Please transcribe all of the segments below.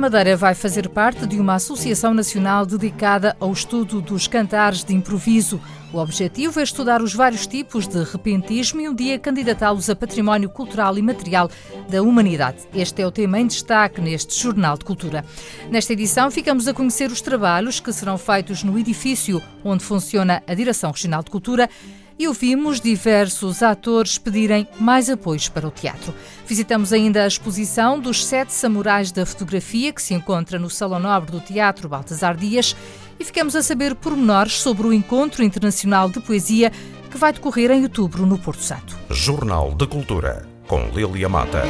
A Madeira vai fazer parte de uma associação nacional dedicada ao estudo dos cantares de improviso. O objetivo é estudar os vários tipos de repentismo e um dia candidatá-los a património cultural e material da humanidade. Este é o tema em destaque neste Jornal de Cultura. Nesta edição, ficamos a conhecer os trabalhos que serão feitos no edifício onde funciona a Direção Regional de Cultura e ouvimos diversos atores pedirem mais apoios para o teatro. Visitamos ainda a exposição dos Sete Samurais da Fotografia, que se encontra no Salão Nobre do Teatro Baltasar Dias, e ficamos a saber pormenores sobre o Encontro Internacional de Poesia que vai decorrer em outubro no Porto Santo. Jornal da Cultura, com Lilia Mata.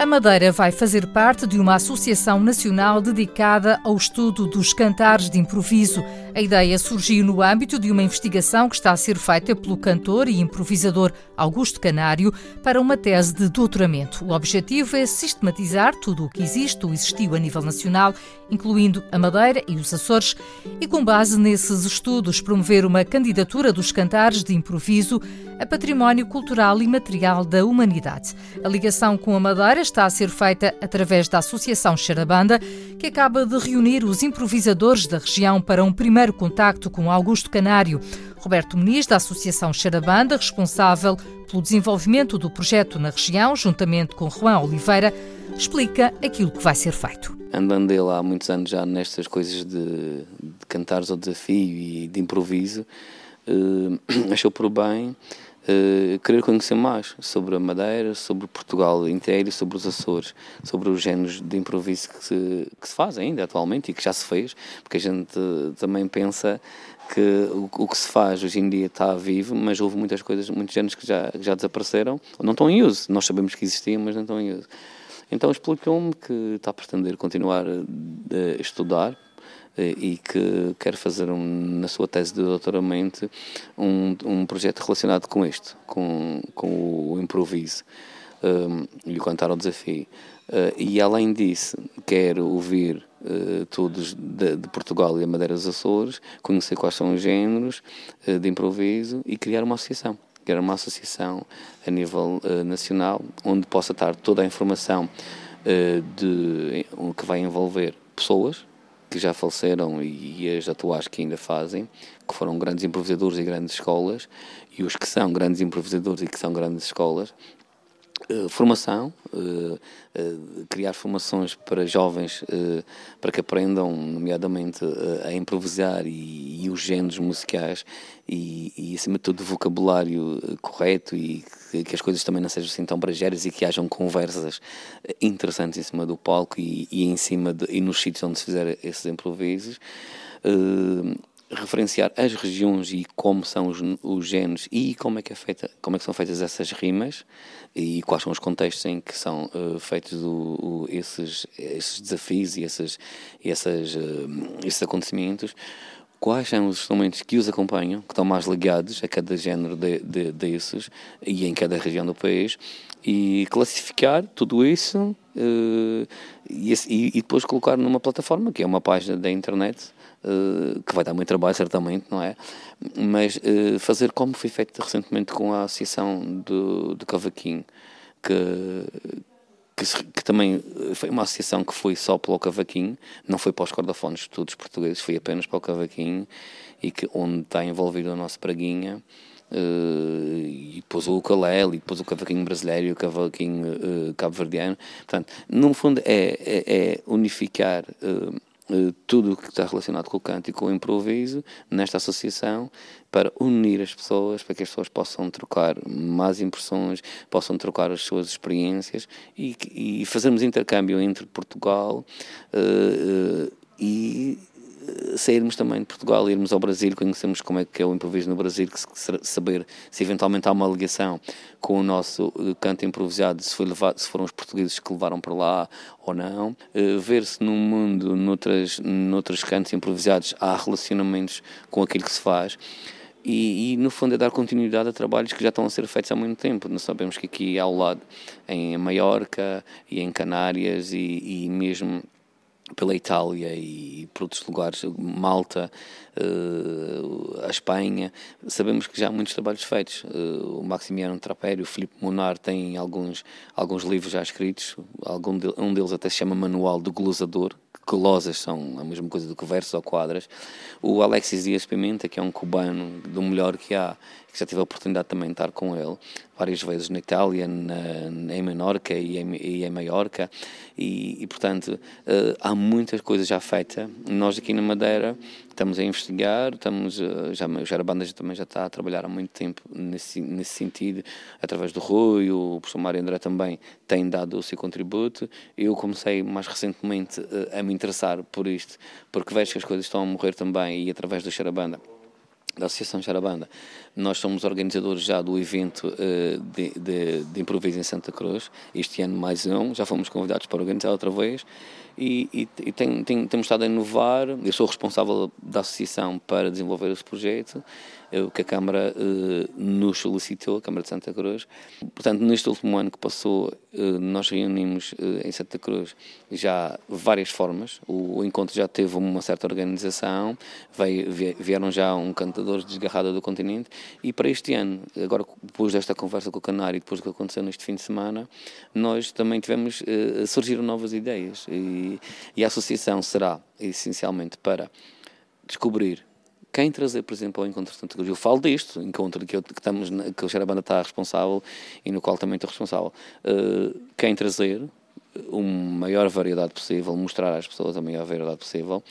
A Madeira vai fazer parte de uma associação nacional dedicada ao estudo dos cantares de improviso. A ideia surgiu no âmbito de uma investigação que está a ser feita pelo cantor e improvisador Augusto Canário para uma tese de doutoramento. O objetivo é sistematizar tudo o que existe ou existiu a nível nacional, incluindo a Madeira e os Açores, e com base nesses estudos promover uma candidatura dos cantares de improviso a património cultural e material da humanidade. A ligação com a Madeira está a ser feita através da Associação Xarabanda, que acaba de reunir os improvisadores da região para um primeiro contacto com Augusto Canário. Roberto Muniz, da Associação Xarabanda, responsável pelo desenvolvimento do projeto na região, juntamente com Juan Oliveira, explica aquilo que vai ser feito. Andando ele há muitos anos já nestas coisas de, de cantares ao desafio e de improviso, uh, achou por bem uh, querer conhecer mais sobre a Madeira, sobre Portugal inteiro sobre os Açores, sobre os géneros de improviso que se, que se faz ainda atualmente e que já se fez, porque a gente também pensa que o, o, que se faz hoje em dia está vivo, mas houve muitas coisas, muitos géneros que já, que já desapareceram, não estão em uso. Nós sabemos que existiam, mas não estão em uso. Então explicou-me que está a pretender continuar a estudar eh, e que quer fazer um, na sua tese de doutoramento um, um projeto relacionado com isto, com, com o improviso um, e o cantar ao desafio. Uh, e além disso, quero ouvir uh, todos de, de, Portugal e da Madeira dos Açores, conhecer quais são os géneros uh, de improviso e criar uma associação. Criar uma associação a nível nacional onde possa estar toda a informação de, que vai envolver pessoas que já faleceram e, e as atuais que ainda fazem, que foram grandes improvisadores e grandes escolas, e os que são grandes improvisadores e que são grandes escolas, formação, uh, uh, criar formações para jovens para que aprendam, nomeadamente, a improvisar e, e, os géneros musicais e, e, acima de tudo, vocabulário correto e que, que, as coisas também não sejam assim tão brageiras e que hajam conversas interessantes em cima do palco e, e em cima de, e nos sítios onde se fizer esses improvisos referenciar as regiões e como são os, os genes e como é que é feita, como é que são feitas essas rimas e quais são os contextos em que são uh, feitos o, o, esses, esses desafios e esses, essas, uh, esses acontecimentos, quais são os instrumentos que os acompanham, que estão mais ligados a cada género de, de, desses e em cada região do país, e classificar tudo isso uh, e, e, depois colocar numa plataforma, que é uma página da internet, uh, que vai dar muito trabalho, certamente, não é? Mas uh, fazer como foi feito recentemente com a Associação do, do Cavaquinho, que, que, que, também foi uma associação que foi só pelo cavaquinho, não foi para os cordofones todos portugueses, foi apenas para o cavaquinho, e que onde está envolvido o nosso Praguinha, Uh, e depois o ukulele, e depois o cavaquinho brasileiro e o cavaquinho uh, cabo-verdiano. Portanto, no fundo é, é, é unificar uh, eh, tudo o que está relacionado com o canto e com o improviso nesta associação para unir as pessoas, para que as pessoas possam trocar mais impressões, possam trocar as suas experiências e, e fazermos intercâmbio entre Portugal uh, uh, e sairmos também de Portugal, irmos ao Brasil, conhecermos como é que é o improviso no Brasil, saber se eventualmente há uma ligação com o nosso eh, canto improvisado, se, foi levado, se foram os portugueses que levaram para lá ou não, uh, ver se no mundo, noutras, noutros cantos improvisados, há relacionamentos com aquilo que se faz. E, e, no fundo é dar continuidade a trabalhos que já estão a ser feitos há muito tempo. Nós sabemos que aqui ao lado, em Maiorca e em Canárias e, e mesmo pela Itália e por outros lugares, Malta, uh, a Espanha, sabemos que já há muitos trabalhos feitos. Uh, o Maximiano Trapério, o Filipe Monar têm alguns, alguns livros já escritos, algum de, um deles até se chama Manual do Glosador, que glosas são a mesma coisa do que versos ou quadras. O Alexis Dias Pimenta, que é um cubano do melhor que há, já tive a oportunidade também de estar com ele várias vezes na Itália, na, em Menorca e em, e em Maiorca, e, e portanto uh, há muitas coisas já feitas. Nós aqui na Madeira estamos a investigar, estamos, uh, já, o Jarabanda também já está a trabalhar há muito tempo nesse, nesse sentido, através do Rui, o professor Mário André também tem dado o seu contributo. Eu comecei mais recentemente uh, a me interessar por isto, porque vejo que as coisas estão a morrer também, e através do Xarabanda da Associação Jarabanda. Nós somos organizadores já do evento uh, de, de, de, improviso em Santa Cruz. Este ano mais um, já fomos convidados para organizar outra vez e, e, e tem, tem, temos estado a inovar. Eu sou responsável da associação para desenvolver esse projeto o que a Câmara eh, nos solicitou, a Câmara de Santa Cruz. Portanto, neste último ano que passou, eh, nós reunimos eh, em Santa Cruz já várias formas. O, encontro já teve uma certa organização, veio, vieram já um cantador desgarrado do continente e para este ano, agora depois desta conversa com o Canário e depois do que aconteceu neste fim de semana, nós também tivemos, surgiram novas ideias e, e a associação será essencialmente para descobrir quem trazer, por exemplo, ao Encontro de Santa Cruz, eu falo disto, encontro que, eu, que, estamos, que o Xerabanda está responsável e no qual também estou responsável, uh, quem trazer, uma maior variedade possível, mostrar às pessoas a maior variedade possível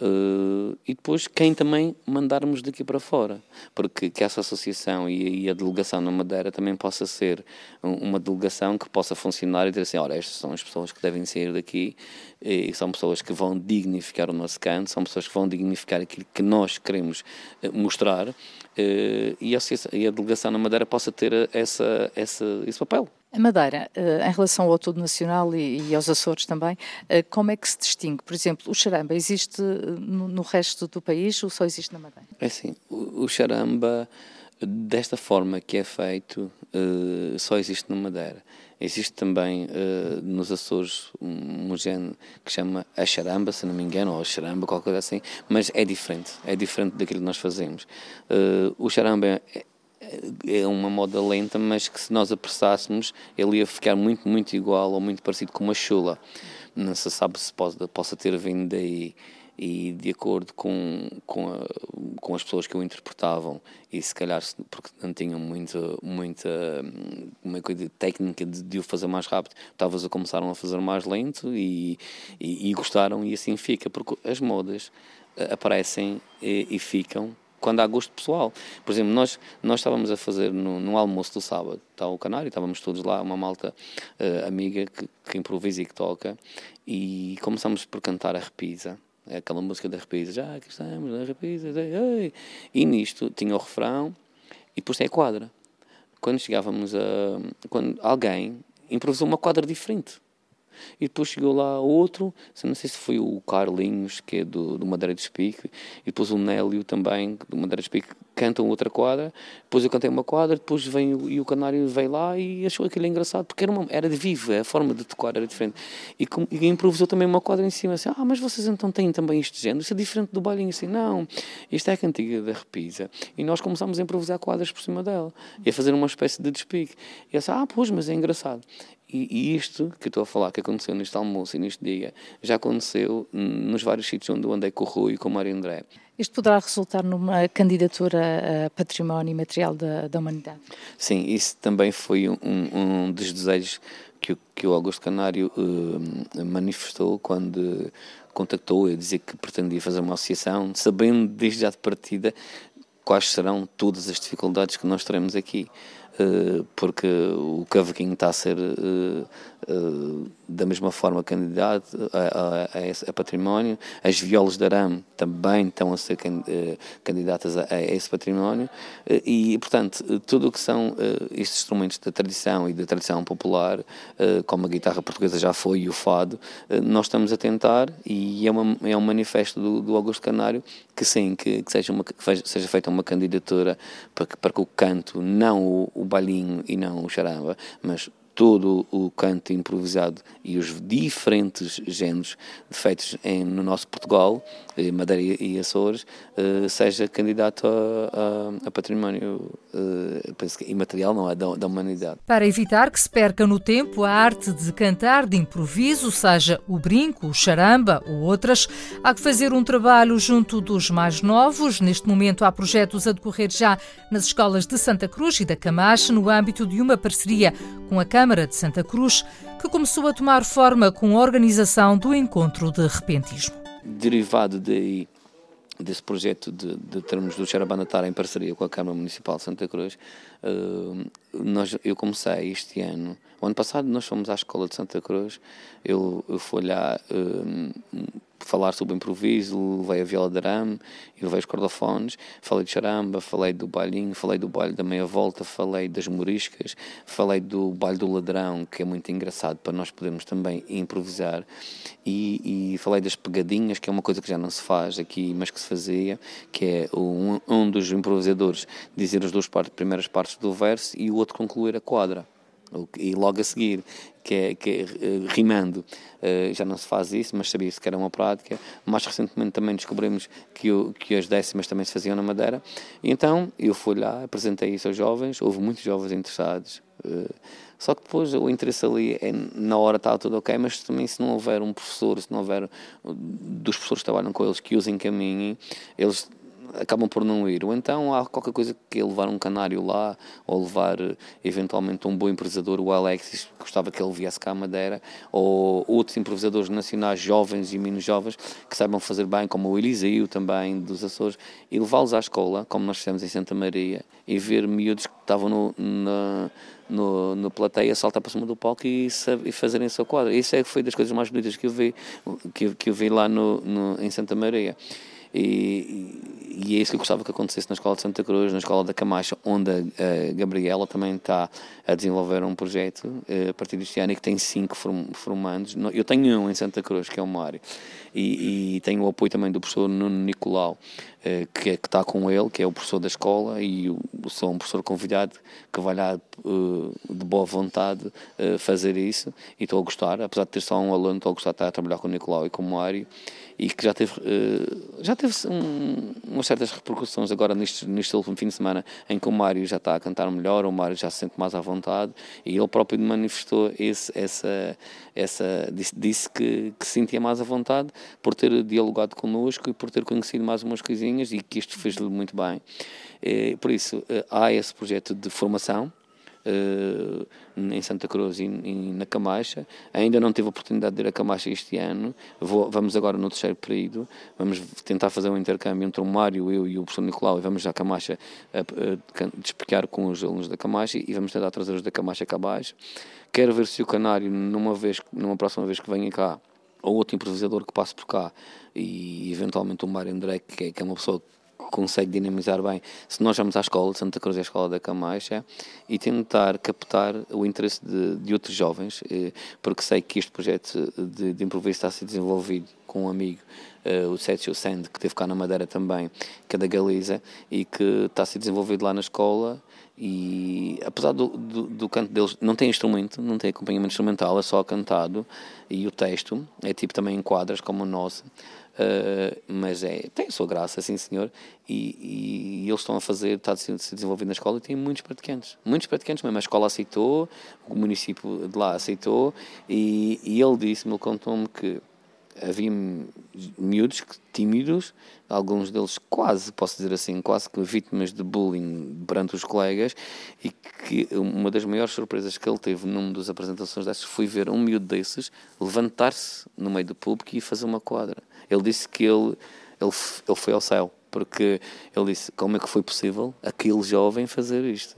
uh, e depois quem também mandarmos daqui para fora, porque que essa associação e, e, a delegação na Madeira também possa ser uma delegação que possa funcionar e dizer assim, olha, estas são as pessoas que devem sair daqui e são pessoas que vão dignificar o nosso canto, são pessoas que vão dignificar aquilo que nós queremos eh, mostrar uh, e, a, e a delegação na Madeira possa ter essa, essa, esse papel. A Madeira, eh, em relação ao todo nacional e, aos Açores também, eh, como é que se distingue? Por exemplo, o charamba existe eh, no, resto do país ou só existe na Madeira? É assim, o, charamba, desta forma que é feito, só existe na Madeira. Existe também nos Açores um, género que chama a charamba, se não me engano, ou a charamba, qualquer coisa assim, mas é diferente, é diferente daquilo que nós fazemos. o charamba é, é uma moda lenta, mas que se nós apressássemos, ele ia ficar muito, muito igual ou muito parecido com uma chula. Não se sabe se pode, possa ter vindo daí e de acordo com, com, a, com as pessoas que o interpretavam e se calhar porque não tinham muita, muita uma coisa técnica de, de, o fazer mais rápido, talvez a começaram a fazer mais lento e, e, e gostaram e assim fica, porque as modas eh, aparecem e, e ficam quando há gosto pessoal. Por exemplo, nós, nós estávamos a fazer no, no almoço do sábado, está o Canário, estávamos todos lá, uma malta uh, amiga que, que improvisa e que toca, e começamos por cantar a repisa, aquela música da repisa, já aqui estamos na repisa, ei. e nisto tinha o refrão e depois tem a quadra. Quando chegávamos a. quando alguém improvisou uma quadra diferente. E depois chegou lá outro, não sei se foi o Carlinhos, que é do, do Madeira de e depois o Nélio também, do Madeira de Espique, cantam outra quadra, depois eu cantei uma quadra, depois vem o, e o Canário veio lá e achou aquilo engraçado, porque era, uma, era de vivo, a forma de tocar era diferente. E, com, e improvisou também uma quadra em cima, assim, ah, mas vocês então têm também este género, isso é diferente do bailinho, assim, não, isto é a cantiga da repisa. E nós começámos a improvisar quadras por cima dela, e a fazer uma espécie de despique. E eu disse, ah, pois, mas é engraçado. E, isto que estou a falar, que aconteceu neste almoço e neste dia, já aconteceu nos vários sítios onde eu andei com o Rui e com o Mário André. Isto poderá resultar numa candidatura a património material da, da humanidade? Sim, isso também foi um, um dos desejos que, que o Augusto Canário uh, manifestou quando contactou e dizia que pretendia fazer uma associação, sabendo desde já de partida quais serão todas as dificuldades que nós teremos aqui. Eh, porque o cavaquinho está a ser eh, da mesma forma candidato a, a, a, património, as violas de arame também estão a ser candidatas a, a esse património. E, portanto, tudo o que são estes instrumentos da tradição e da tradição popular, como a guitarra portuguesa já foi e o fado, nós estamos a tentar e é, uma, é um manifesto do, do Augusto Canário que sim, que, que, seja, uma, seja feita uma candidatura para que, para que o canto, não o, o balinho e não o charamba, mas todo o canto improvisado e os diferentes géneros feitos em, no nosso Portugal, eh, Madeira e Açores, eh, seja candidato a, a, a património eh, imaterial, não é, da, da, humanidade. Para evitar que se perca no tempo a arte de cantar de improviso, seja o brinco, o charamba ou outras, há que fazer um trabalho junto dos mais novos. Neste momento há projetos a decorrer já nas escolas de Santa Cruz e da Camacha, no âmbito de uma parceria com a Câmara de Santa Cruz, que começou a tomar forma com a organização do Encontro de Repentismo. Derivado daí desse projeto de, de termos do Xarabanatar em parceria com a Câmara Municipal de Santa Cruz, uh, nós, eu comecei este ano, o ano passado nós fomos à Escola de Santa Cruz, eu, eu fui lá uh, falar sobre o improviso, levei a viola de arame levei os cordofones, falei de charamba, falei do bailinho, falei do baile da meia volta, falei das moriscas, falei do baile do ladrão, que é muito engraçado para nós podermos também improvisar, e, e falei das pegadinhas, que é uma coisa que já não se faz aqui, mas que se fazia, que é um, um dos improvisadores dizer as duas partes, primeiras partes do verso e o outro concluir a quadra e logo a seguir, que é, que é uh, rimando, uh, já não se faz isso, mas sabia-se que era uma prática. Mais recentemente também descobrimos que, o, que as décimas também se faziam na Madeira. E então eu fui lá, apresentei isso aos jovens, houve muitos jovens interessados. Uh, só que depois o interesse ali é, na hora está tudo ok, mas também se não houver um professor, se não houver dos professores que trabalham com eles que os encaminhem, eles acabam por não ir. Ou então há qualquer coisa que é levar um canário lá, ou levar eventualmente um bom improvisador, o Alexis, gostava que ele viesse cá à Madeira, ou outros improvisadores nacionais jovens e menos jovens que saibam fazer bem, como o Eliseu também, dos Açores, e levá-los à escola, como nós fizemos em Santa Maria, e ver miúdos que estavam no, na, no, no plateia saltar para cima do palco e, e fazerem a sua quadra. Isso é, foi das coisas mais bonitas que eu vi, que, que eu vi lá no, no em Santa Maria. E, e, é isso que eu gostava que acontecesse na Escola de Santa Cruz, na Escola da Camacha, onde a, Gabriela também está a desenvolver um projeto uh, a partir deste ano e que tem cinco formandos. Eu tenho um em Santa Cruz, que é o Mário, e, e tenho o apoio também do professor Nuno Nicolau, que, é, que está com ele, que é o professor da escola, e eu sou um professor convidado que vai lá uh, de boa vontade fazer isso, e estou a gostar, apesar de ter só um aluno, estou a gostar de estar a trabalhar com o Nicolau e com o Mário e que já teve, já teve um, umas certas repercussões agora neste, neste último fim de semana em que o Mário já está a cantar melhor, o Mário já se sente mais à vontade e ele próprio manifestou esse, essa, essa, disse, disse que, que se sentia mais à vontade por ter dialogado connosco e por ter conhecido mais umas coisinhas e que isto fez-lhe muito bem. Eh, por isso, eh, há esse projeto de formação uh, em Santa Cruz e, na Camacha. Ainda não tive a oportunidade de ir a Camacha este ano. Vamos agora no terceiro período. Vamos tentar fazer um intercâmbio entre o Mário, eu e o professor Nicolau e vamos à Camacha a, com os alunos da Camacha e vamos tentar trazer os da Camacha cá abaixo. Quero ver se o Canário, numa, vez, numa próxima vez que venha cá, ou outro improvisador que passe por cá, e eventualmente o Mário André, que é, que é uma pessoa consegue dinamizar bem se nós vamos à escola de Santa Cruz e à escola da Camacha e tentar captar o interesse de, de outros jovens, eh, porque sei que este projeto de, de improviso está a ser desenvolvido com um amigo, uh, o Sérgio Sand, que teve cá na Madeira também, que é da Galiza, e que está a ser desenvolvido lá na escola. E apesar do, do, do, canto deles, não tem instrumento, não tem acompanhamento instrumental, é só cantado, e o texto é tipo também em quadras, como o nosso. Uh, mas é, tem a sua graça, sim senhor, e, e, eles estão a fazer, está a ser desenvolvido na escola e tem muitos praticantes, muitos praticantes mesmo, a escola aceitou, o município de lá aceitou, e, e ele disse-me, ele contou-me que havia miúdos tímidos, alguns deles quase, posso dizer assim, quase que vítimas de bullying perante os colegas, e que uma das maiores surpresas que ele teve numa das apresentações dessas foi ver um miúdo desses levantar-se no meio do público e fazer uma quadra. Ele disse que ele, ele, ele foi ao céu, porque ele disse como é que foi possível aquele jovem fazer isto.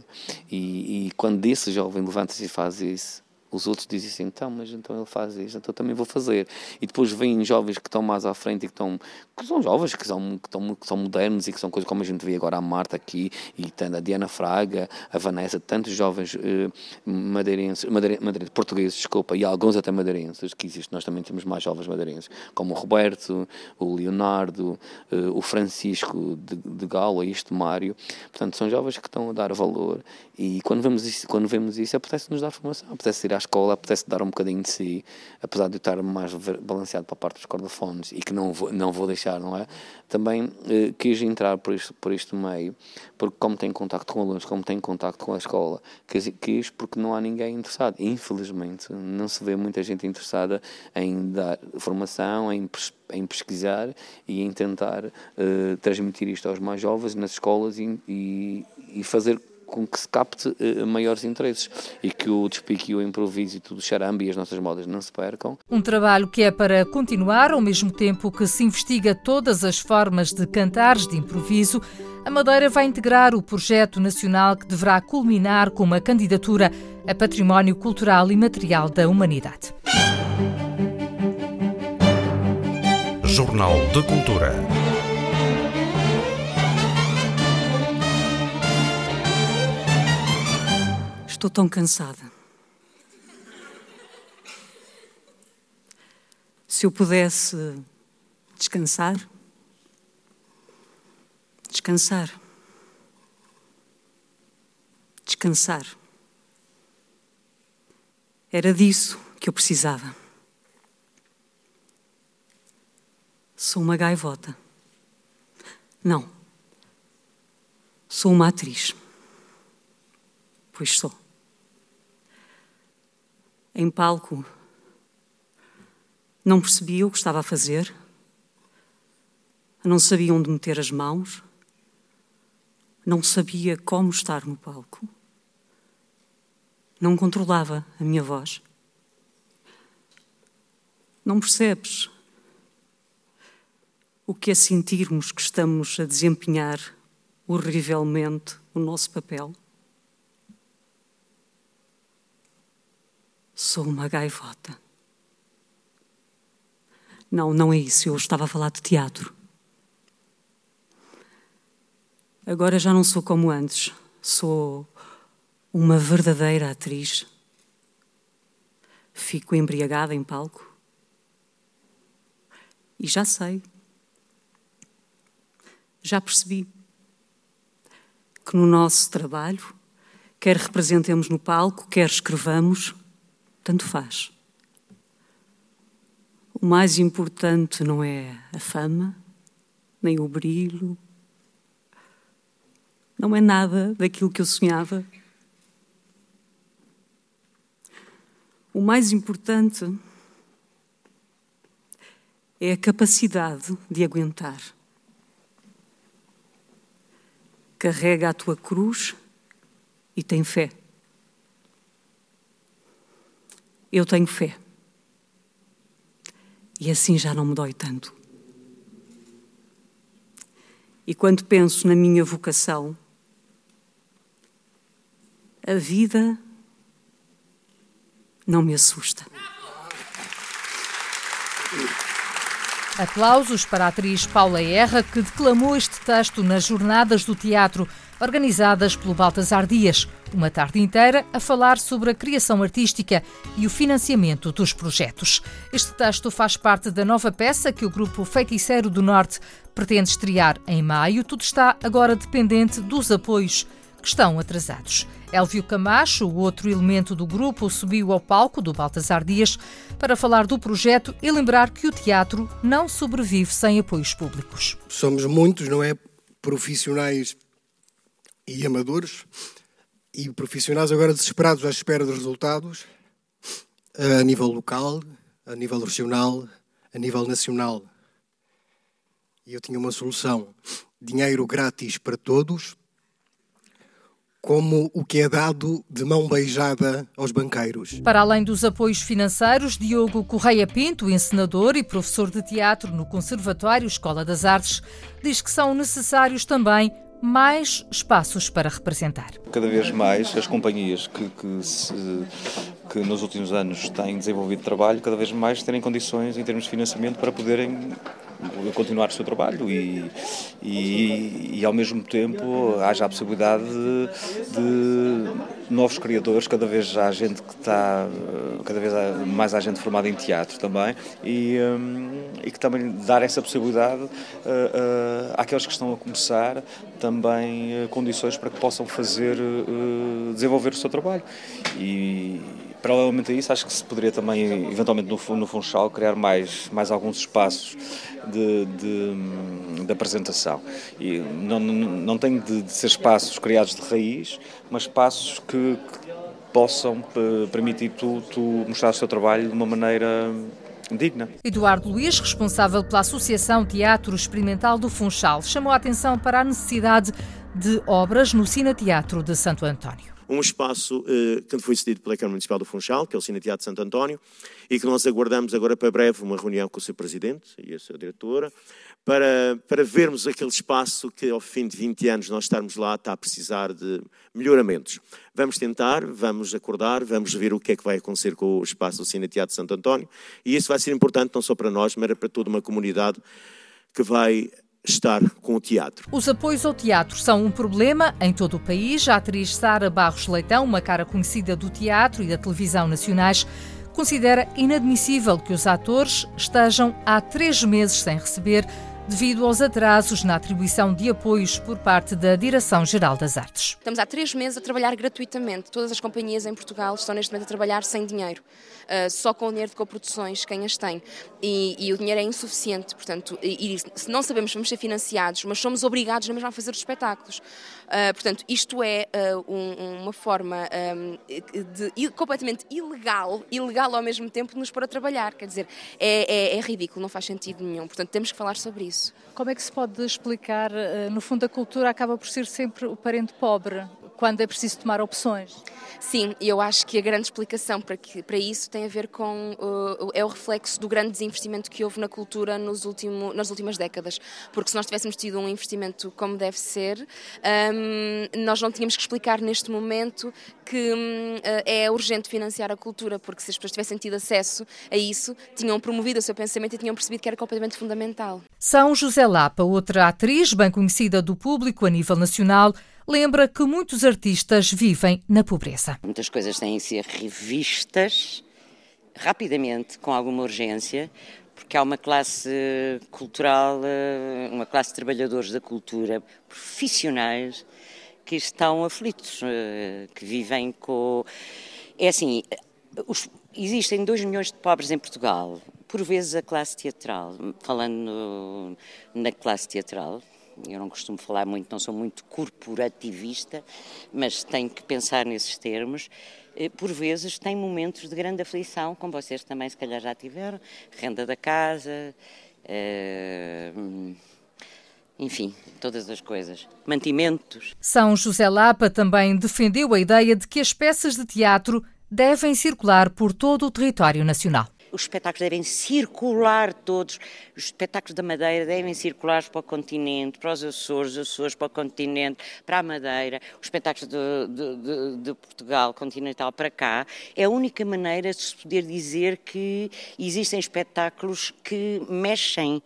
E, e quando esse jovem levanta-se e faz isso, os outros dizem assim, então, mas então ele faz isto, então também vou fazer. E depois vêm jovens que estão mais à frente e que estão, que são jovens, que são, que, estão, que são modernos e que são coisas como a gente vê agora a Marta aqui, e a Diana Fraga, a Vanessa, tantos jovens eh, madeirenses, madeire, madeire, portugueses, desculpa, e alguns até madeirenses, que existe, nós também temos mais jovens madeirenses, como o Roberto, o Leonardo, eh, o Francisco de, de Galo, este Mário, portanto, são jovens que estão a dar valor e quando vemos isso, quando vemos isso apetece-nos dar formação, apetece ir à escola, apetece dar um bocadinho de si, apesar de eu estar mais balanceado para a parte dos cordofones e que não vou, não vou deixar, não é? Também eh, quis entrar por este, por este meio, porque como tenho contacto com alunos, como tenho contacto com a escola, quis, quis porque não há ninguém interessado. Infelizmente, não se vê muita gente interessada em dar formação, em, em pesquisar e em tentar uh, transmitir isto aos mais jovens nas escolas e, e, e fazer com que se capte uh, maiores interesses e que o despique e o improviso e tudo o charambe e as nossas modas não se percam. Um trabalho que é para continuar ao mesmo tempo que se investiga todas as formas de cantares de improviso. A Madeira vai integrar o projeto nacional que deverá culminar com uma candidatura a Património Cultural e Material da Humanidade. Jornal de Cultura. Estou tão cansada. Se eu pudesse descansar, descansar, descansar. Era disso que eu precisava. Sou uma gaivota. Não. Sou uma atriz. Pois sou em palco, não percebia o que estava a fazer, não sabia onde meter as mãos, não sabia como estar no palco, não controlava a minha voz. Não percebes o que é sentirmos que estamos a desempenhar horrivelmente o nosso papel? Sou uma gaivota. Não, não é isso. Eu estava a falar de teatro. Agora já não sou como antes. Sou uma verdadeira atriz. Fico embriagada em palco. E já sei. Já percebi que no nosso trabalho, quer representemos no palco, quer escrevamos, tanto faz. O mais importante não é a fama, nem o brilho, não é nada daquilo que eu sonhava. O mais importante é a capacidade de aguentar. Carrega a tua cruz e tem fé. Eu tenho fé. E assim já não me dói tanto. E quando penso na minha vocação, a vida não me assusta. Aplausos para a atriz Paula Erra, que declamou este texto nas Jornadas do Teatro organizadas pelo Baltasar Dias, uma tarde inteira a falar sobre a criação artística e o financiamento dos projetos. Este texto faz parte da nova peça que o grupo Feiticeiro do Norte pretende estrear em maio. Tudo está agora dependente dos apoios que estão atrasados. Elvio Camacho, o outro elemento do grupo, subiu ao palco do Baltasar Dias para falar do projeto e lembrar que o teatro não sobrevive sem apoios públicos. Somos muitos, não é? Profissionais e amadores e profissionais agora desesperados à espera dos resultados a nível local, a nível regional, a nível nacional. E eu tinha uma solução: dinheiro grátis para todos, como o que é dado de mão beijada aos banqueiros. Para além dos apoios financeiros, Diogo Correia Pinto, encenador e professor de teatro no Conservatório Escola das Artes, diz que são necessários também mais espaços para representar. Cada vez mais as companhias que, que, se, que nos últimos anos têm desenvolvido trabalho, cada vez mais terem condições em termos de financiamento para poderem continuar o seu trabalho e, e, e, ao mesmo tempo haja a possibilidade de, de, novos criadores, cada vez há gente que está, cada vez mais há gente formada em teatro também e, um, e que também dar essa possibilidade uh, uh, àqueles que estão a começar também uh, condições para que possam fazer, desenvolver o seu trabalho. E Paralelamente a isso, acho que se poderia também, eventualmente no, no Funchal, criar mais, mais alguns espaços de, de, de apresentação. E não, não, não tem de, de, ser espaços criados de raiz, mas espaços que, que possam permitir tu, tu mostrar o seu trabalho de uma maneira digna. Eduardo Luiz, responsável pela Associação Teatro Experimental do Funchal, chamou a atenção para a necessidade de obras no Cine Teatro de Santo António um espaço eh, que foi cedido pela Câmara Municipal do Funchal, que é o Cine Teatro Santo António, e que nós aguardamos agora para breve uma reunião com o seu Presidente e a sua Diretora, para, para vermos aquele espaço que ao fim de 20 anos nós estarmos lá está a precisar de melhoramentos. Vamos tentar, vamos acordar, vamos ver o que é que vai acontecer com o espaço do Cine Teatro Santo António, e isso vai ser importante não só para nós, mas para toda uma comunidade que vai estar com o teatro. Os apoios ao teatro são um problema em todo o país. A atriz Sara Barros Leitão, uma cara conhecida do teatro e da televisão nacionais, considera inadmissível que os atores estejam há três meses sem receber devido aos atrasos na atribuição de apoios por parte da Direção-Geral das Artes. Estamos há três meses a trabalhar gratuitamente. Todas as companhias em Portugal estão neste momento a trabalhar sem dinheiro, uh, só com o dinheiro de coproduções, quem as tem. E, e o dinheiro é insuficiente, portanto, e, e, se não sabemos se vamos ser financiados, mas somos obrigados na mesma a fazer os espetáculos. Uh, portanto, isto é uh, um, uma forma um, de, completamente ilegal, ilegal ao mesmo tempo, de nos pôr a trabalhar. Quer dizer, é, é, é ridículo, não faz sentido nenhum. Portanto, temos que falar sobre isso. Como é que se pode explicar, eh, no fundo, a cultura acaba por ser sempre o parente pobre, quando é preciso tomar opções? Sim, eu acho que a grande explicação para, que, para isso tem a ver com uh, é o reflexo do grande desinvestimento que houve na cultura nos último, nas últimas décadas. Porque se nós tivéssemos tido um investimento como deve ser, um, nós não tínhamos que explicar neste momento que um, é urgente financiar a cultura, porque se as pessoas tivessem tido acesso a isso, tinham promovido o seu pensamento e tinham percebido que era completamente fundamental. São José Lapa, outra atriz bem conhecida do público a nível nacional, lembra que muitos artistas vivem na pobreza. Muitas coisas têm de ser revistas rapidamente, com alguma urgência, porque há uma classe cultural, eh, uma classe de trabalhadores da cultura, profissionais, que estão aflitos, eh, que vivem com. É assim, os... existem 2 milhões de pobres em Portugal. Por vezes a classe teatral, falando na classe teatral, eu não costumo falar muito, não sou muito corporativista, mas tenho que pensar nesses termos. Eh, por vezes tem momentos de grande aflição, como vocês também se calhar já tiveram, renda da casa, uh, enfim, todas as coisas. Mantimentos. São José Lapa também defendeu a ideia de que as peças de teatro devem circular por todo o território nacional os espetáculos devem circular todos, os espetáculos da Madeira devem circular para o continente, para os Açores, os Açores para o continente, para a Madeira, os espetáculos de, de, de, de Portugal continental para cá. É a única maneira de se poder dizer que existem espetáculos que mexem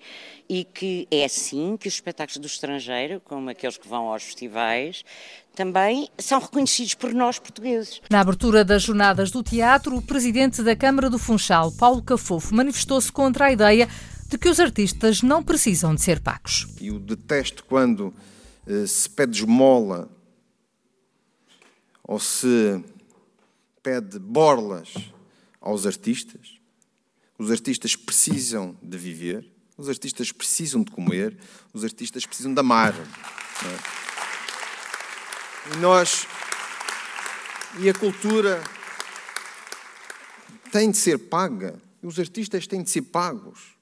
e que é assim que os espetáculos do estrangeiro, como aqueles que vão aos festivais, também são reconhecidos por nós portugueses. Na abertura das Jornadas do Teatro, o presidente da Câmara do Funchal, Paulo Cafofo, manifestou-se contra a ideia de que os artistas não precisam de ser pagos. Eu detesto quando eh, se pede esmola ou se pede borlas aos artistas. Os artistas precisam de viver os artistas precisam de comer, os artistas precisam de amar. É? E nós. E a cultura tem de ser paga. Os artistas têm de ser pagos.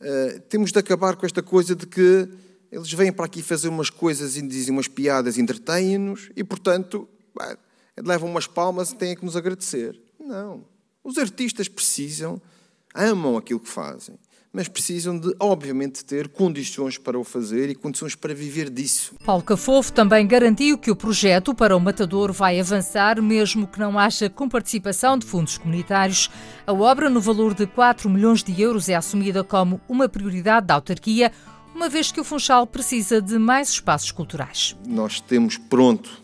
Uh, temos de acabar com esta coisa de que eles vêm para aqui fazer umas coisas e dizem umas piadas, entretêm-nos e, portanto, bem, levam umas palmas e têm que nos agradecer. Não. Os artistas precisam, amam aquilo que fazem mas precisam de, obviamente, ter condições para o fazer e condições para viver disso. Paulo Cafofo também garantiu que o projeto para o Matador vai avançar, mesmo que não haja comparticipação de fundos comunitários. A obra, no valor de 4 milhões de euros, é assumida como uma prioridade da autarquia, uma vez que o Funchal precisa de mais espaços culturais. Nós temos pronto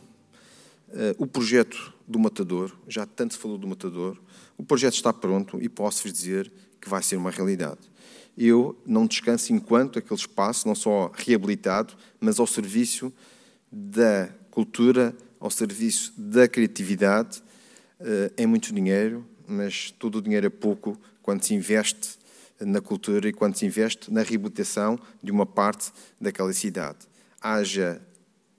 uh, o projeto do Matador, já tanto se falou do Matador, o projeto está pronto e posso-vos dizer que vai ser uma realidade eu não descanso enquanto aquele espaço, não só reabilitado, mas ao serviço da cultura, ao serviço da criatividade. Eh, é muito dinheiro, mas todo o dinheiro é pouco quando se investe na cultura e quando se investe na reabilitação de uma parte daquela cidade. Haja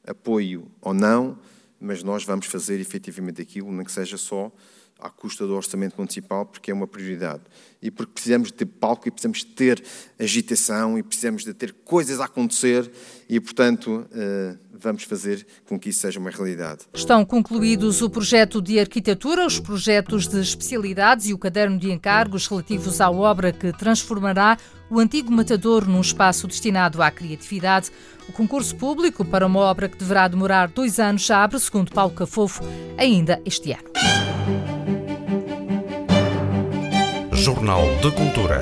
apoio ou não, mas nós vamos fazer efetivamente aquilo, nem que seja só à custa do orçamento municipal, porque é uma prioridade. E porque precisamos de palco e precisamos de ter agitação e precisamos de ter coisas a acontecer e, portanto, eh, vamos fazer com que isso seja uma realidade. Estão concluídos o projeto de arquitetura, os projetos de especialidades e o caderno de encargos relativos à obra que transformará o antigo matador num espaço destinado à criatividade. O concurso público para uma obra que deverá demorar dois anos já abre, segundo Paulo Cafofo, ainda este ano. Jornal de Cultura.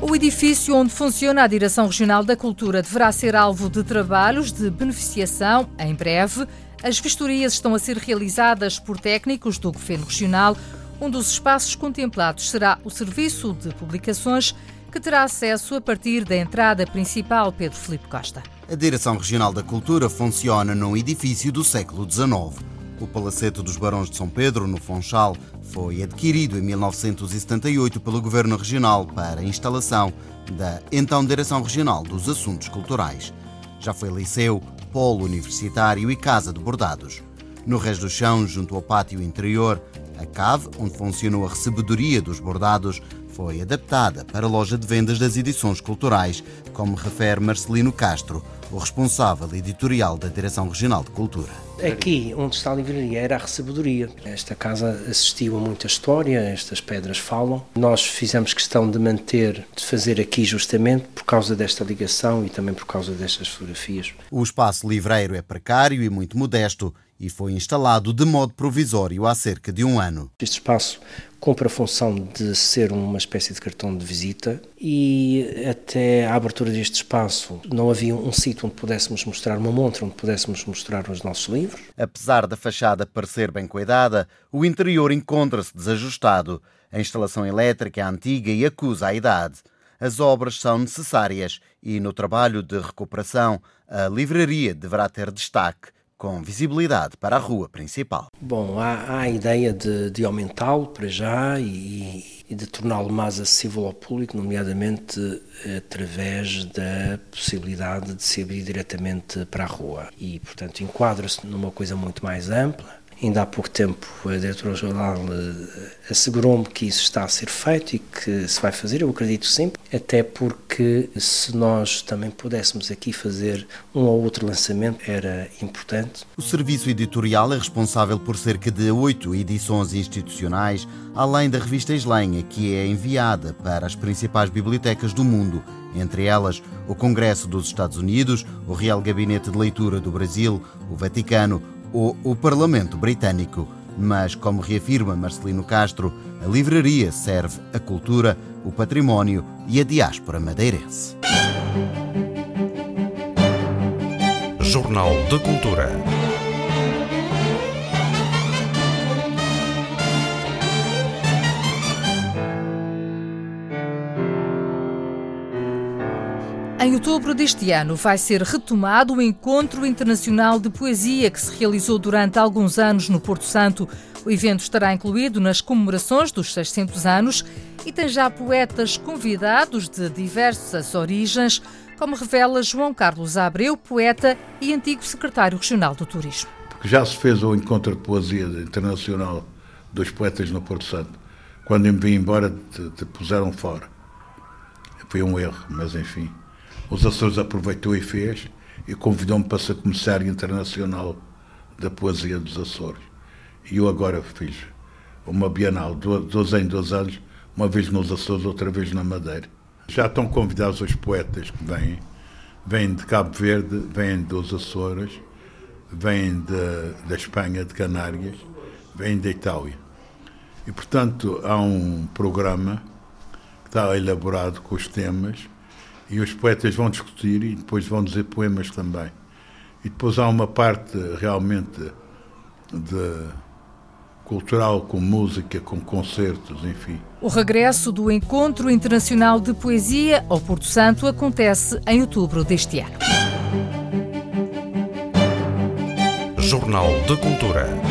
O edifício onde funciona a Direção Regional da Cultura deverá ser alvo de trabalhos de beneficiação em breve. As vistorias estão a ser realizadas por técnicos do Governo Regional. Um dos espaços contemplados será o Serviço de Publicações, que terá acesso a partir da entrada principal Pedro Felipe Costa. A Direção Regional da Cultura funciona num edifício do século XIX. O Palacete dos Barões de São Pedro, no Funchal, foi adquirido em 1978 pelo Governo Regional para a instalação da então Direção Regional dos Assuntos Culturais. Já foi liceu, polo universitário e casa de bordados. No resto do chão, junto ao pátio interior, a cave, onde funcionou a recebedoria dos bordados, foi adaptada para a loja de vendas das edições culturais, como refere Marcelino Castro, o responsável editorial da Direção Regional de Cultura. Aqui, onde está a livraria, era a recebedoria. Esta casa assistiu a muita história, estas pedras falam. Nós fizemos questão de manter, de fazer aqui justamente por causa desta ligação e também por causa destas fotografias. O espaço livreiro é precário e muito modesto e foi instalado de modo provisório há cerca de um ano. Este espaço cumpre a função de ser uma espécie de cartão de visita e até a abertura deste espaço não havia um sítio onde pudéssemos mostrar uma montra, onde pudéssemos mostrar os nossos livros. Apesar da fachada parecer bem cuidada, o interior encontra-se desajustado. A instalação elétrica é antiga e acusa a idade. As obras são necessárias e, no trabalho de recuperação, a livraria deverá ter destaque com visibilidade para a rua principal. Bom, há, há a ideia de, de aumentá-lo para já e, e de torná-lo mais acessível ao público, nomeadamente através da possibilidade de se abrir diretamente para a rua. E, portanto, enquadra-se numa coisa muito mais ampla Ainda há pouco tempo a diretora-geral eh, assegurou-me que isso está a ser feito e que se vai fazer, eu acredito sim, até porque se nós também pudéssemos aqui fazer um ou outro lançamento era importante. O serviço editorial é responsável por cerca de oito edições institucionais, além da revista Islenha, que é enviada para as principais bibliotecas do mundo, entre elas o Congresso dos Estados Unidos, o Real Gabinete de Leitura do Brasil, o Vaticano, ou o Parlamento Britânico. Mas, como reafirma Marcelino Castro, a livraria serve a cultura, o património e a diáspora madeirense. Jornal de Cultura. Em outubro deste ano vai ser retomado o Encontro Internacional de Poesia que se realizou durante alguns anos no Porto Santo. O evento estará incluído nas comemorações dos 600 anos e tem já poetas convidados de diversas origens, como revela João Carlos Abreu, poeta e antigo secretário regional do Turismo. Porque já se fez o Encontro de Poesia Internacional dos Poetas no Porto Santo. Quando me vim embora, te, te puseram fora. Foi um erro, mas enfim. Os Açores aproveitou e fez e convidou-me para ser comissário internacional da poesia dos Açores. E eu agora fiz uma Bienal, 12 em 12 anos, uma vez nos Açores, outra vez na Madeira. Já estão convidados os poetas que vêm, vêm de Cabo Verde, vêm dos Açores, vêm da Espanha, de Canárias, vêm da Itália. E, portanto, há um programa que está elaborado com os temas e os poetas vão discutir e depois vão dizer poemas também. E depois há uma parte realmente de cultural, com música, com concertos, enfim. O regresso do Encontro Internacional de Poesia ao Porto Santo acontece em outubro deste ano. Jornal de Cultura.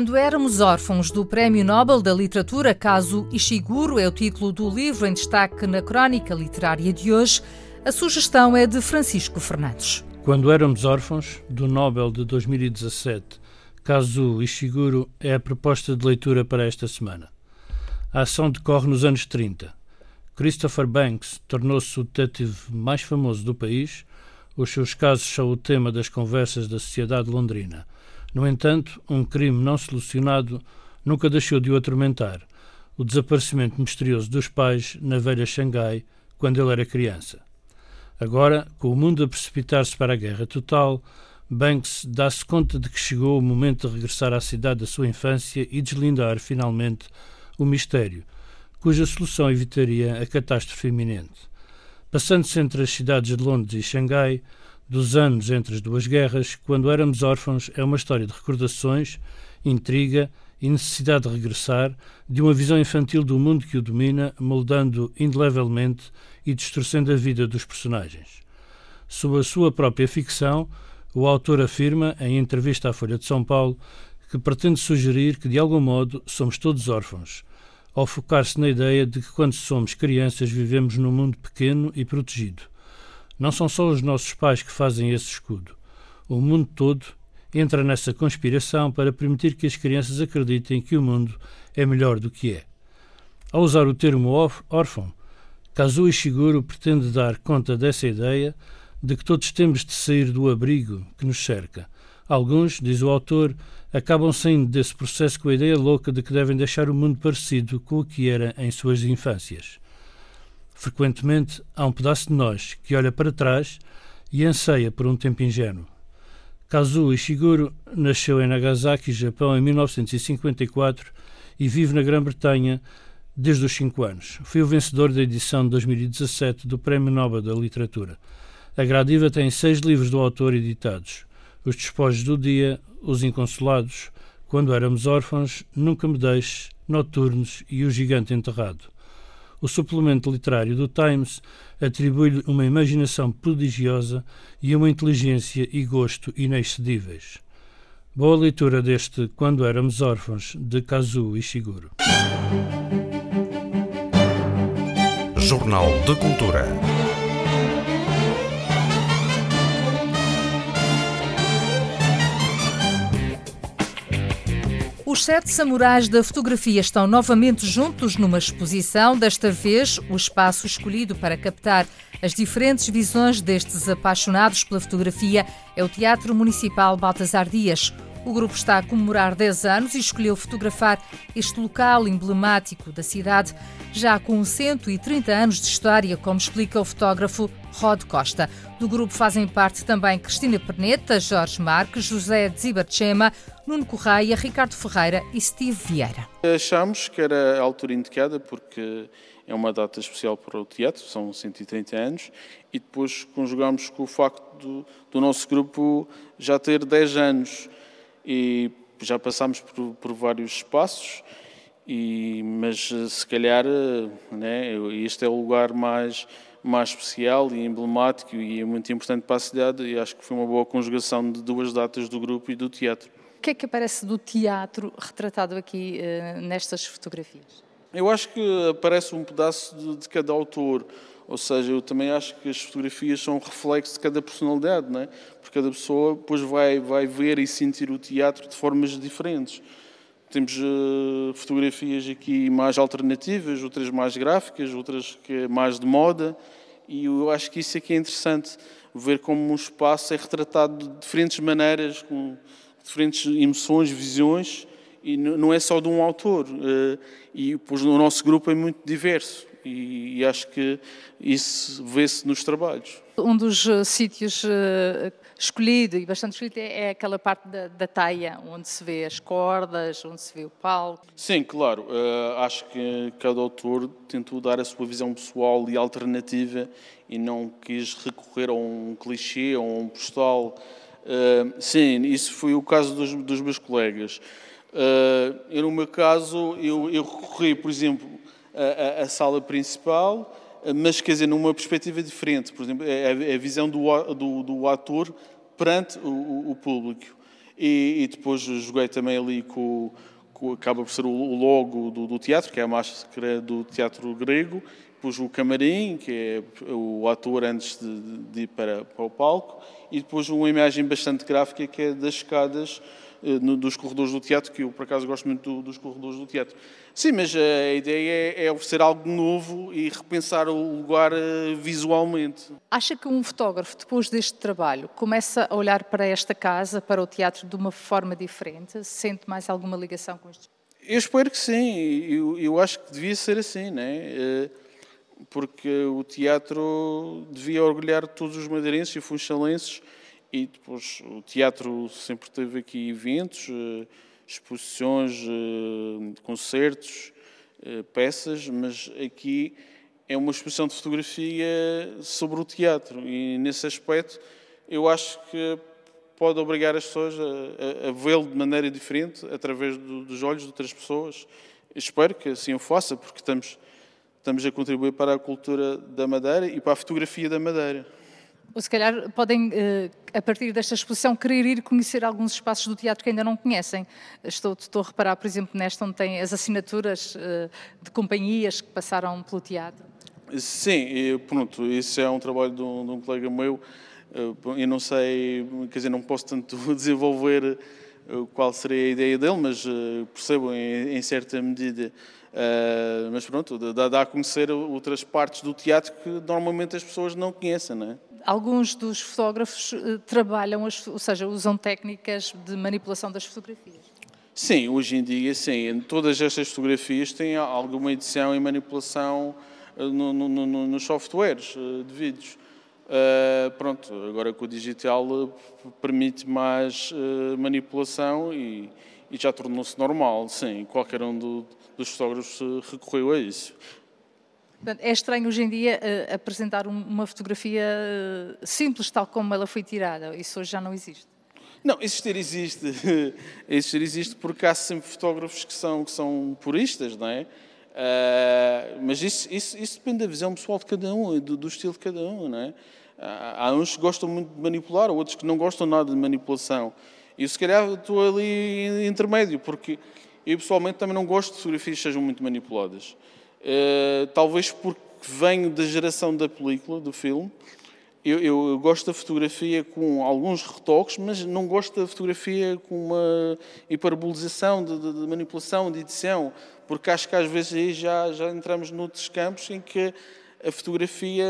Quando éramos órfãos do Prémio Nobel da Literatura, caso Ishiguro é o título do livro em destaque na crónica literária de hoje, a sugestão é de Francisco Fernandes. Quando éramos órfãos, do Nobel de 2017, caso Ishiguro é a proposta de leitura para esta semana. A ação decorre nos anos 30. Christopher Banks tornou-se o detetive mais famoso do país. Os seus casos são o tema das conversas da sociedade londrina. No entanto, um crime não solucionado nunca deixou de o atormentar: o desaparecimento misterioso dos pais na velha Xangai quando ele era criança. Agora, com o mundo a precipitar-se para a guerra total, Banks dá-se conta de que chegou o momento de regressar à cidade da sua infância e deslindar, finalmente, o mistério, cuja solução evitaria a catástrofe iminente. Passando-se entre as cidades de Londres e Xangai, dos anos entre as duas guerras, quando éramos órfãos, é uma história de recordações, intriga e necessidade de regressar, de uma visão infantil do mundo que o domina, moldando indelevelmente e distorcendo a vida dos personagens. Sob a sua própria ficção, o autor afirma, em entrevista à Folha de São Paulo, que pretende sugerir que, de algum modo, somos todos órfãos, ao focar-se na ideia de que, quando somos crianças, vivemos num mundo pequeno e protegido não são só os nossos pais que fazem esse escudo. O mundo todo entra nessa conspiração para permitir que as crianças acreditem que o mundo é melhor do que é. Ao usar o termo órfão, Kazuo Ishiguro pretende dar conta dessa ideia de que todos temos de sair do abrigo que nos cerca. Alguns, diz o autor, acabam saindo desse processo com a ideia louca de que devem deixar o mundo parecido com o que era em suas infâncias. Frequentemente há um pedaço de nós que olha para trás e anseia por um tempo ingênuo. Kazuo Ishiguro nasceu em Nagasaki, Japão, em 1954 e vive na Grã-Bretanha desde os 5 anos. Foi o vencedor da edição de 2017 do Prémio Nobel da Literatura. A Gradiva tem seis livros do autor editados: Os Despojos do Dia, Os Inconsolados, Quando Éramos Órfãos, Nunca Me Deixes, Noturnos e O Gigante Enterrado o suplemento literário do Times atribui-lhe uma imaginação prodigiosa e uma inteligência e gosto inexcedíveis. Boa leitura deste Quando Éramos Órfãos, de Kazuo Ishiguro. Jornal de Cultura. Os sete samurais da fotografia estão novamente juntos numa exposição. Desta vez, o espaço escolhido para captar as diferentes visões destes apaixonados pela fotografia é o Teatro Municipal Baltasar Dias. O grupo está a comemorar 10 anos e escolheu fotografar este local emblemático da cidade, já com 130 anos de história, como explica o fotógrafo Rod Costa. Do grupo fazem parte também Cristina Perneta, Jorge Marques, José Zibarchema, Nuno Correia, Ricardo Ferreira e Steve Vieira. Achamos que era a altura indicada porque é uma data especial para o teatro, são 130 anos, e depois conjugamos com o facto do, do nosso grupo já ter 10 anos e já passámos por, por vários espaços, e, mas se calhar né, este é o lugar mais, mais especial e emblemático e é muito importante para a cidade e acho que foi uma boa conjugação de duas datas do grupo e do teatro. O que é que aparece do teatro retratado aqui uh, nestas fotografias? Eu acho que aparece um pedaço de, de cada autor. Ou seja, eu também acho que as fotografias são reflexo de cada personalidade, não é? porque cada pessoa depois vai, vai ver e sentir o teatro de formas diferentes. temos uh, fotografias aqui mais alternativas, outras mais gráficas, outras que é mais de moda, e eu acho que isso aqui é interessante, ver como um espaço é retratado de diferentes maneiras, com diferentes emoções, visões, e não é só de um autor. Uh, e pois, o nosso grupo é muito diverso e, acho que isso vê-se nos trabalhos. Um dos uh, sítios uh, escolhido e bastante escolhido é, é aquela parte da, da taia, onde se vê as cordas, onde se vê o palco. Sim, claro. Acho que cada autor tentou dar a sua visão pessoal e alternativa e não quis recorrer a um clichê ou a um postal. Sim, isso foi o caso dos, dos meus colegas. Uh, eu, no meu caso, eu, eu recorri, por exemplo, à, sala principal, mas quer dizer, numa perspectiva diferente. Por exemplo, é a, a visão do, do, do, ator perante o, o público. E, e, depois joguei também ali com, com acaba por ser o, o logo do, do, teatro, que é a máscara do teatro grego, depois o camarim, que é o ator antes de, de ir para, para o palco, e depois uma imagem bastante gráfica que é das escadas eh, dos corredores do teatro, que eu por acaso gosto muito dos corredores do teatro. Sim, mas a ideia é, é oferecer algo novo e repensar o lugar eh, visualmente. Acha que um fotógrafo, depois deste trabalho, começa a olhar para esta casa, para o teatro, de uma forma diferente? Sente mais alguma ligação com isto? Eu espero que sim. Eu, eu acho que devia ser assim, né? Eh, porque o teatro devia orgulhar todos os madeirenses e funchalenses e depois o teatro sempre teve aqui eventos, eh, exposições, eh, concertos, eh, peças, mas aqui é uma exposição de fotografia sobre o teatro e nesse aspecto eu acho que pode obrigar as pessoas a, a, a vê-lo de maneira diferente através do, dos olhos de outras pessoas. espero que assim o faça, porque estamos, estamos a contribuir para a cultura da Madeira e para a fotografia da Madeira. Ou se calhar podem, eh, a partir desta exposição, querer ir conhecer alguns espaços do teatro que ainda não conhecem. Estou, estou a reparar, por exemplo, nesta onde tem as assinaturas eh, de companhias que passaram pelo teatro. Sim, pronto, isso é um trabalho de um, de um colega meu. Eh, eu não sei, quer dizer, não posso tanto desenvolver qual seria a ideia dele, mas percebo em, em certa medida. Uh, mas pronto, dá, dá, a conhecer outras partes do teatro que normalmente as pessoas não conhecem, não é? alguns dos fotógrafos eh, trabalham, as, ou seja, usam técnicas de manipulação das fotografias. Sim, hoje em dia, sim. Todas estas fotografias têm alguma edição e manipulação eh, no, no, no, nos softwares eh, de vídeos. Uh, pronto, agora com o digital permite mais uh, manipulação e, e já tornou-se normal, sim. Qualquer um do, dos fotógrafos recorreu a isso. É estranho hoje em dia uh, apresentar um, uma fotografia uh, simples, tal como ela foi tirada. Isso hoje já não existe. Não, existir existe. existir existe porque há sempre fotógrafos que são, que são puristas, não é? Uh, mas isso, isso, isso, depende da visão pessoal de cada um, do, do estilo de cada um, não é? Há uns que gostam muito de manipular, outros que não gostam nada de manipulação. E se calhar, estou ali intermédio, porque eu pessoalmente também não gosto de fotografias que sejam muito manipuladas. Uh, talvez porque venho da geração da película, do filme. Eu, eu, gosto da fotografia com alguns retoques, mas não gosto da fotografia com uma hiperbolização, de, de, de manipulação, de edição, porque acho que às vezes aí já, já entramos noutros campos em que a fotografia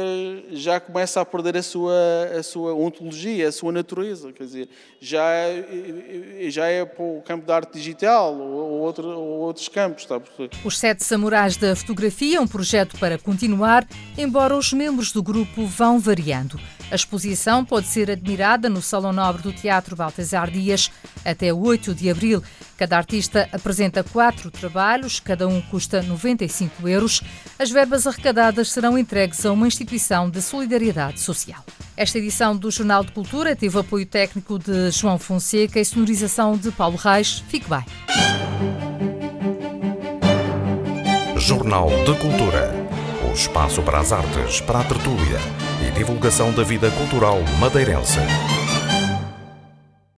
já começa a perder a sua, a sua ontologia, a sua natureza. Quer dizer, já é, já é para o campo da arte digital ou, outro, ou outros campos. Está Os Sete Samurais da Fotografia é um projeto para continuar, embora os membros do grupo vão variando. A exposição pode ser admirada no Salão Nobre do Teatro Baltasar Dias até 8 de abril. Cada artista apresenta quatro trabalhos, cada um custa 95 euros. As verbas arrecadadas serão entregues a uma instituição de solidariedade social. Esta edição do Jornal de Cultura teve apoio técnico de João Fonseca e sonorização de Paulo Reis. Fique bem. Jornal de Cultura. O espaço para as artes, para a tertúlia e divulgação da vida cultural madeirense.